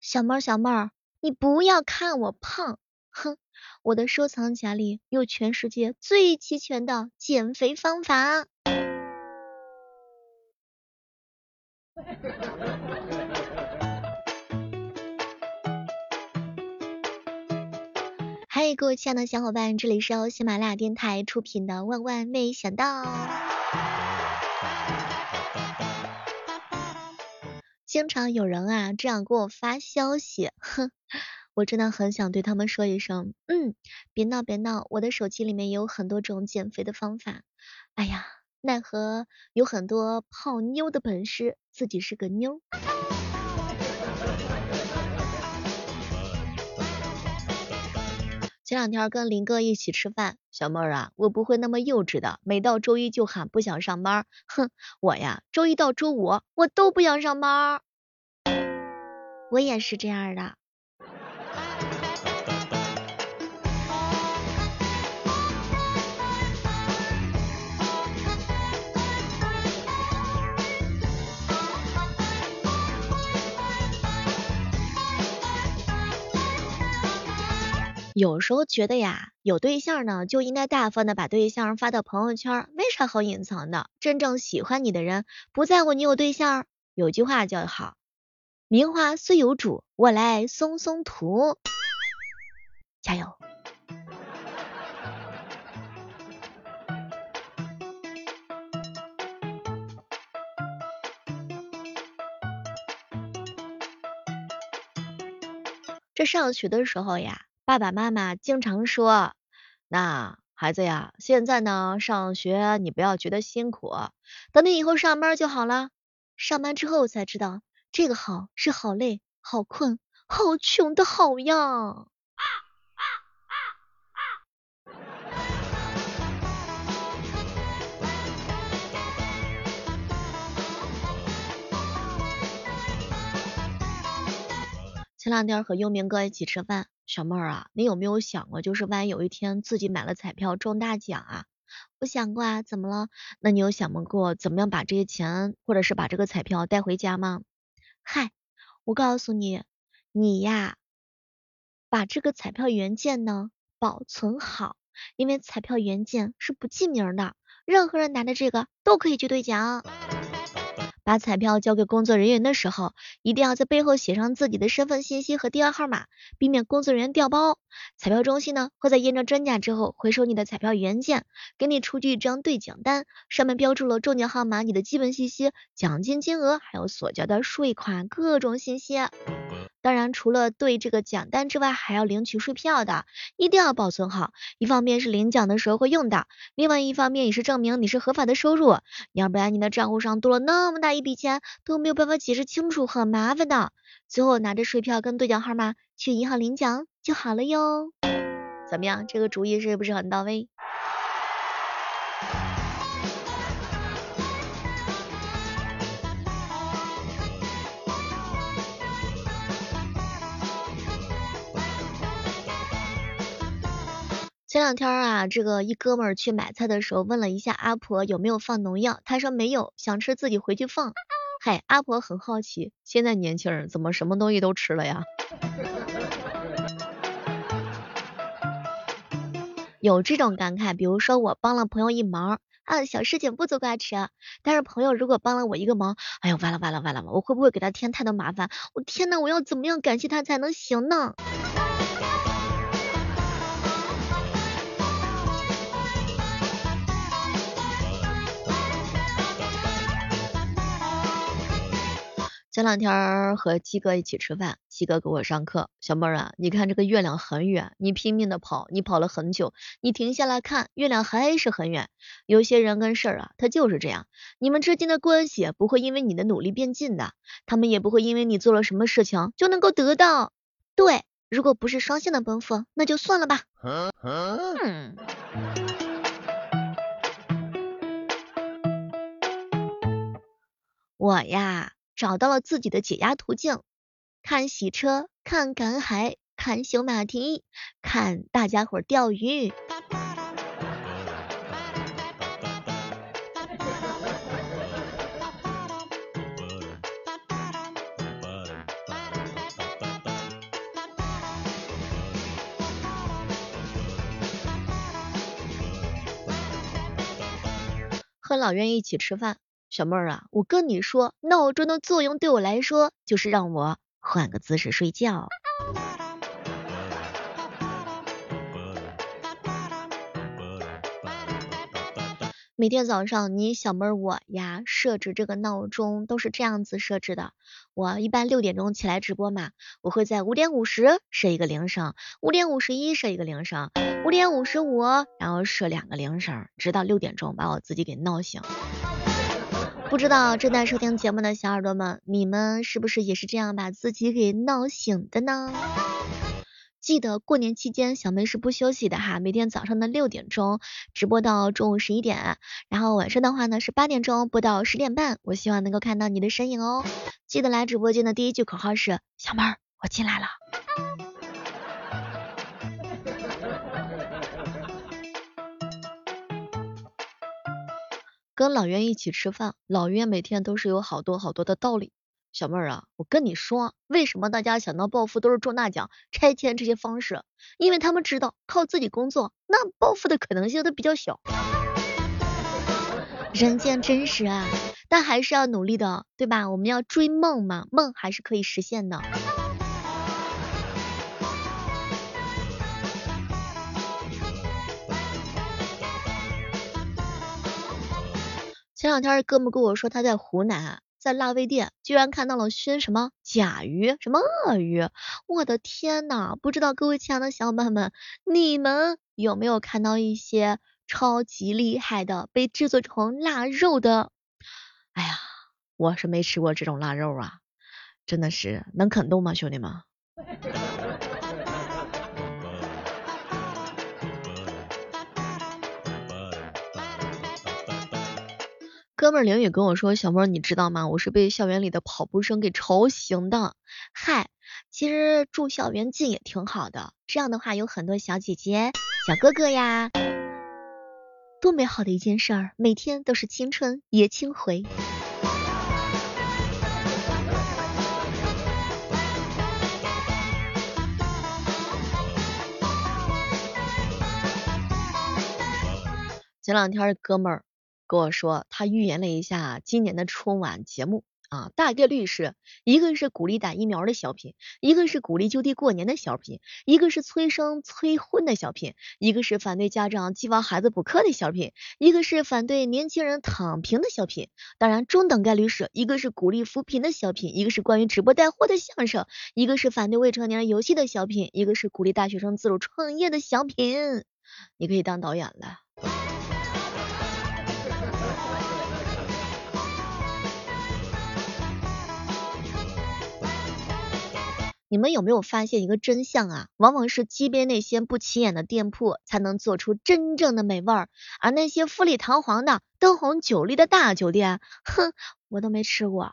小妹儿小妹儿，你不要看我胖，哼，我的收藏夹里有全世界最齐全的减肥方法。嗨，各位亲爱的小伙伴，这里是由喜马拉雅电台出品的《万万没想到》。经常有人啊这样给我发消息，哼，我真的很想对他们说一声，嗯，别闹别闹，我的手机里面有很多种减肥的方法。哎呀，奈何有很多泡妞的本事，自己是个妞。前两天跟林哥一起吃饭，小妹儿啊，我不会那么幼稚的，每到周一就喊不想上班。哼，我呀，周一到周五我都不想上班。我也是这样的。有时候觉得呀，有对象呢就应该大方的把对象发到朋友圈，没啥好隐藏的。真正喜欢你的人不在乎你有对象。有句话叫好，名花虽有主，我来松松图。加油！这上学的时候呀。爸爸妈妈经常说，那孩子呀，现在呢上学你不要觉得辛苦，等你以后上班就好了。上班之后才知道，这个好是好累、好困、好穷的好呀。前两天和幽冥哥一起吃饭。小妹儿啊，你有没有想过，就是万一有一天自己买了彩票中大奖啊？我想过啊，怎么了？那你有想过怎么样把这些钱，或者是把这个彩票带回家吗？嗨，我告诉你，你呀，把这个彩票原件呢保存好，因为彩票原件是不记名的，任何人拿着这个都可以去兑奖。把彩票交给工作人员的时候，一定要在背后写上自己的身份信息和电话号码，避免工作人员调包。彩票中心呢会在验证真假之后回收你的彩票原件，给你出具一张兑奖单，上面标注了中奖号码、你的基本信息、奖金金额，还有所交的税款各种信息。当然，除了对这个奖单之外，还要领取税票的，一定要保存好。一方面是领奖的时候会用到，另外一方面也是证明你是合法的收入。要不然你的账户上多了那么大一笔钱，都没有办法解释清楚，很麻烦的。最后拿着税票跟兑奖号码去银行领奖就好了哟。怎么样，这个主意是不是很到位？前两天啊，这个一哥们儿去买菜的时候，问了一下阿婆有没有放农药，他说没有，想吃自己回去放。嗨，阿婆很好奇，现在年轻人怎么什么东西都吃了呀？有这种感慨，比如说我帮了朋友一忙啊，小事情不足挂齿，但是朋友如果帮了我一个忙，哎呦完了完了完了，我会不会给他添太多麻烦？我天呐，我要怎么样感谢他才能行呢？前两天和鸡哥一起吃饭，鸡哥给我上课。小妹儿啊，你看这个月亮很远，你拼命的跑，你跑了很久，你停下来看，月亮还是很远。有些人跟事儿啊，他就是这样。你们之间的关系不会因为你的努力变近的，他们也不会因为你做了什么事情就能够得到。对，如果不是双向的奔赴，那就算了吧。嗯。我呀。找到了自己的解压途径，看洗车，看赶海，看修马蹄，看大家伙钓鱼。和老袁一起吃饭，小妹儿啊，我跟你说，闹钟的作用对我来说就是让我换个姿势睡觉。每天早上，你小妹儿我呀设置这个闹钟都是这样子设置的。我一般六点钟起来直播嘛，我会在五点五十设一个铃声，五点五十一设一个铃声，五点五十五然后设两个铃声，直到六点钟把我自己给闹醒。不知道正在收听节目的小耳朵们，你们是不是也是这样把自己给闹醒的呢？记得过年期间小妹是不休息的哈，每天早上的六点钟直播到中午十一点，然后晚上的话呢是八点钟播到十点半，我希望能够看到你的身影哦。记得来直播间的第一句口号是小妹儿，我进来了。跟老袁一起吃饭，老袁每天都是有好多好多的道理。小妹儿啊，我跟你说，为什么大家想到暴富都是中大奖、拆迁这些方式？因为他们知道靠自己工作，那暴富的可能性都比较小。人间真实啊，但还是要努力的，对吧？我们要追梦嘛，梦还是可以实现的。前两天哥们跟我说他在湖南。在腊味店居然看到了熏什么甲鱼，什么鳄鱼，我的天呐！不知道各位亲爱的小伙伴们，你们有没有看到一些超级厉害的被制作成腊肉的？哎呀，我是没吃过这种腊肉啊，真的是能啃动吗，兄弟们？哥们儿凌宇跟我说：“小妹，你知道吗？我是被校园里的跑步声给吵醒的。嗨，其实住校园近也挺好的，这样的话有很多小姐姐、小哥哥呀，多美好的一件事儿，每天都是青春也青回。”前两天哥们儿。跟我说，他预言了一下今年的春晚节目啊，大概率是一个是鼓励打疫苗的小品，一个是鼓励就地过年的小品，一个是催生催婚的小品，一个是反对家长寄望孩子补课的小品，一个是反对年轻人躺平的小品。当然，中等概率是一个是鼓励扶贫的小品，一个是关于直播带货的相声，一个是反对未成年人游戏的小品，一个是鼓励大学生自主创业的小品。你可以当导演了。你们有没有发现一个真相啊？往往是街边那些不起眼的店铺才能做出真正的美味儿，而那些富丽堂皇的、灯红酒绿的大酒店，哼，我都没吃过。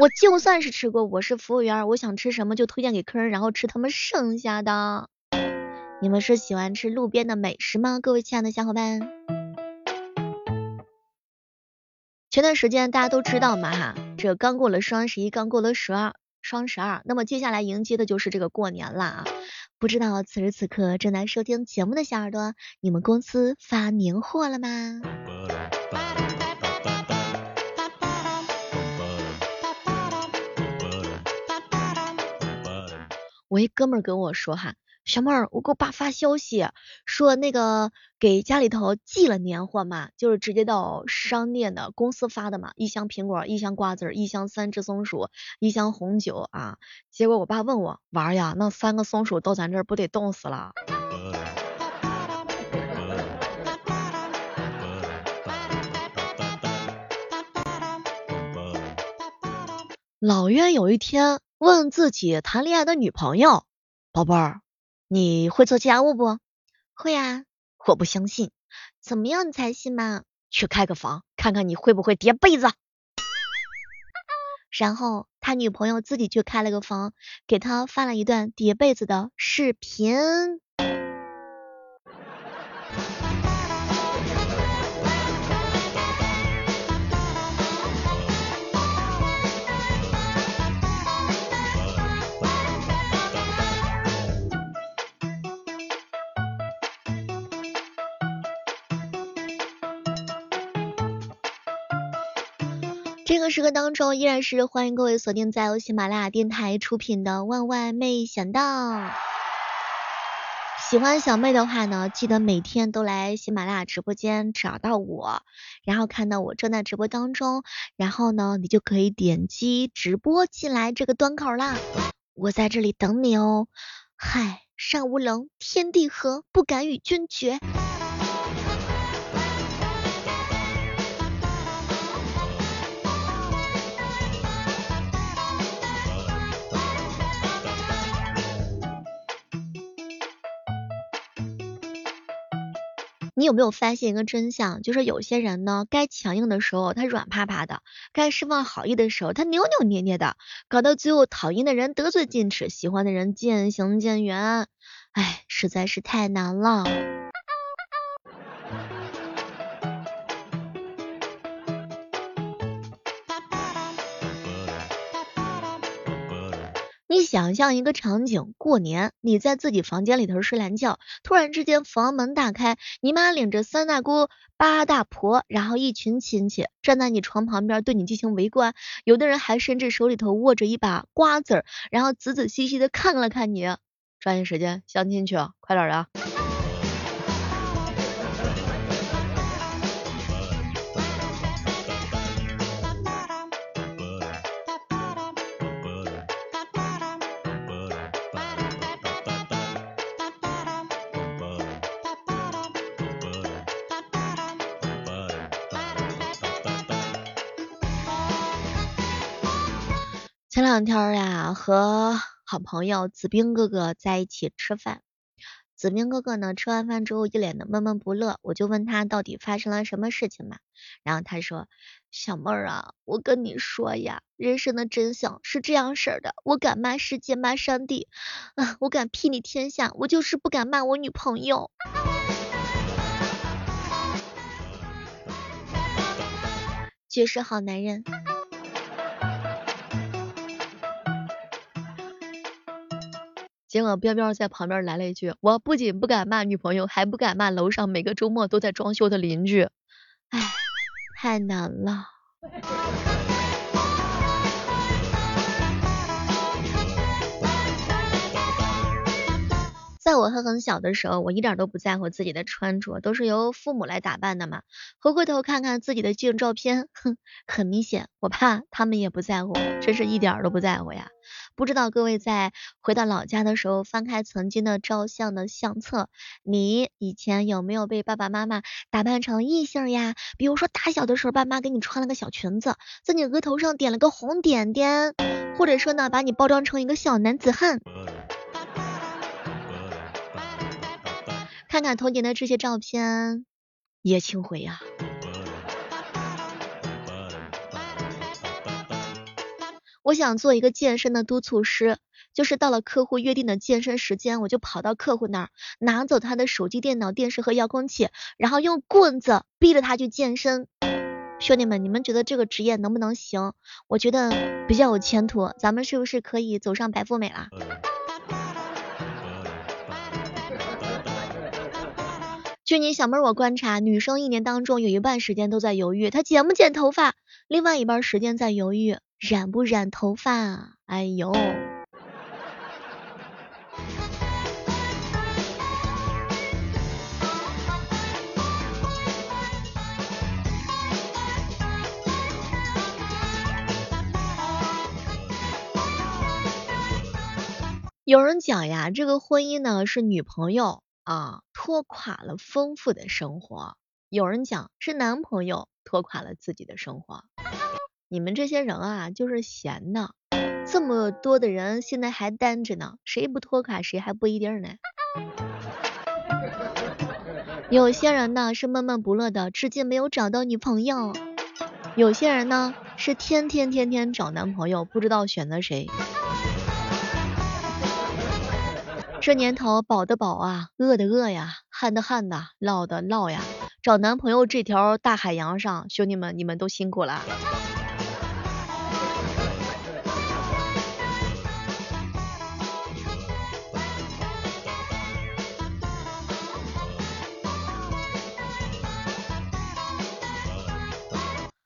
我就算是吃过，我是服务员，我想吃什么就推荐给客人，然后吃他们剩下的。你们是喜欢吃路边的美食吗？各位亲爱的小伙伴。前段时间大家都知道嘛哈，这刚过了双十一，刚过了十二。双十二，那么接下来迎接的就是这个过年了啊！不知道此时此刻正在收听节目的小耳朵，你们公司发年货了吗？我一哥们儿跟我说哈。小妹儿，我给我爸发消息说那个给家里头寄了年货嘛，就是直接到商店的公司发的嘛，一箱苹果，一箱瓜子，一箱三只松鼠，一箱红酒啊。结果我爸问我娃儿呀，那三个松鼠到咱这儿不得冻死了？老冤有一天问自己谈恋爱的女朋友，宝贝儿。你会做家务不？会啊，我不相信。怎么样你才信嘛？去开个房，看看你会不会叠被子。然后他女朋友自己去开了个房，给他发了一段叠被子的视频。这个时刻当中，依然是欢迎各位锁定在由喜马拉雅电台出品的《万万没想到》。喜欢小妹的话呢，记得每天都来喜马拉雅直播间找到我，然后看到我正在直播当中，然后呢，你就可以点击直播进来这个端口啦。我在这里等你哦。嗨，山无棱，天地合，不敢与君绝。你有没有发现一个真相？就是有些人呢，该强硬的时候他软趴趴的，该释放好意的时候他扭扭捏捏的，搞到最后讨厌的人得寸进尺，喜欢的人渐行渐远，哎，实在是太难了。想象一个场景，过年你在自己房间里头睡懒觉，突然之间房门大开，你妈领着三大姑八大婆，然后一群亲戚站在你床旁边对你进行围观，有的人还甚至手里头握着一把瓜子儿，然后仔仔细细的看了看你，抓紧时间相亲去，快点的。前两天呀，和好朋友子兵哥哥在一起吃饭。子兵哥哥呢，吃完饭之后一脸的闷闷不乐，我就问他到底发生了什么事情嘛。然后他说：“小妹儿啊，我跟你说呀，人生的真相是这样式的。我敢骂世界，骂上帝，啊，我敢睥睨天下，我就是不敢骂我女朋友。”绝世好男人。结果彪彪在旁边来了一句：“我不仅不敢骂女朋友，还不敢骂楼上每个周末都在装修的邻居。”唉，太难了。在我还很小的时候，我一点都不在乎自己的穿着，都是由父母来打扮的嘛。回过头看看自己的旧照片，哼，很明显，我怕他们也不在乎，真是一点都不在乎呀。不知道各位在回到老家的时候，翻开曾经的照相的相册，你以前有没有被爸爸妈妈打扮成异性呀？比如说大小的时候，爸妈给你穿了个小裙子，在你额头上点了个红点点，或者说呢，把你包装成一个小男子汉。看看童年的这些照片，也清回呀。我想做一个健身的督促师，就是到了客户约定的健身时间，我就跑到客户那儿，拿走他的手机、电脑、电视和遥控器，然后用棍子逼着他去健身。兄弟们，你们觉得这个职业能不能行？我觉得比较有前途，咱们是不是可以走上白富美了？据你小妹我观察，女生一年当中有一半时间都在犹豫，她剪不剪头发，另外一半时间在犹豫染不染头发。哎呦，有人讲呀，这个婚姻呢是女朋友。啊，拖垮了丰富的生活。有人讲是男朋友拖垮了自己的生活。你们这些人啊，就是闲的。这么多的人现在还单着呢，谁不拖垮谁还不一定呢。有些人呢是闷闷不乐的，至今没有找到女朋友。有些人呢是天天天天找男朋友，不知道选择谁。这年头，饱的饱啊，饿的饿呀，旱的旱呐，涝的涝呀。找男朋友这条大海洋上，兄弟们，你们都辛苦了。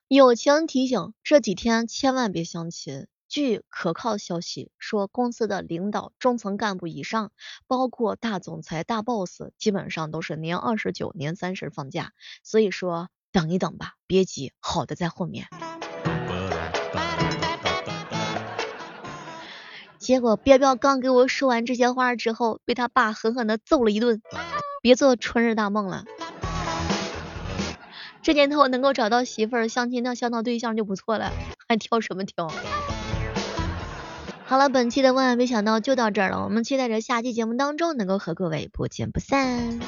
友情提醒：这几天千万别相亲。据可靠消息说，公司的领导、中层干部以上，包括大总裁、大 boss，基本上都是年二十九、年三十放假。所以说，等一等吧，别急，好的在后面。结果彪彪刚给我说完这些话之后，被他爸狠狠的揍了一顿。别做春日大梦了。这年头能够找到媳妇儿，相亲那相到对象就不错了，还挑什么挑？好了，本期的万万没想到就到这儿了，我们期待着下期节目当中能够和各位不见不散。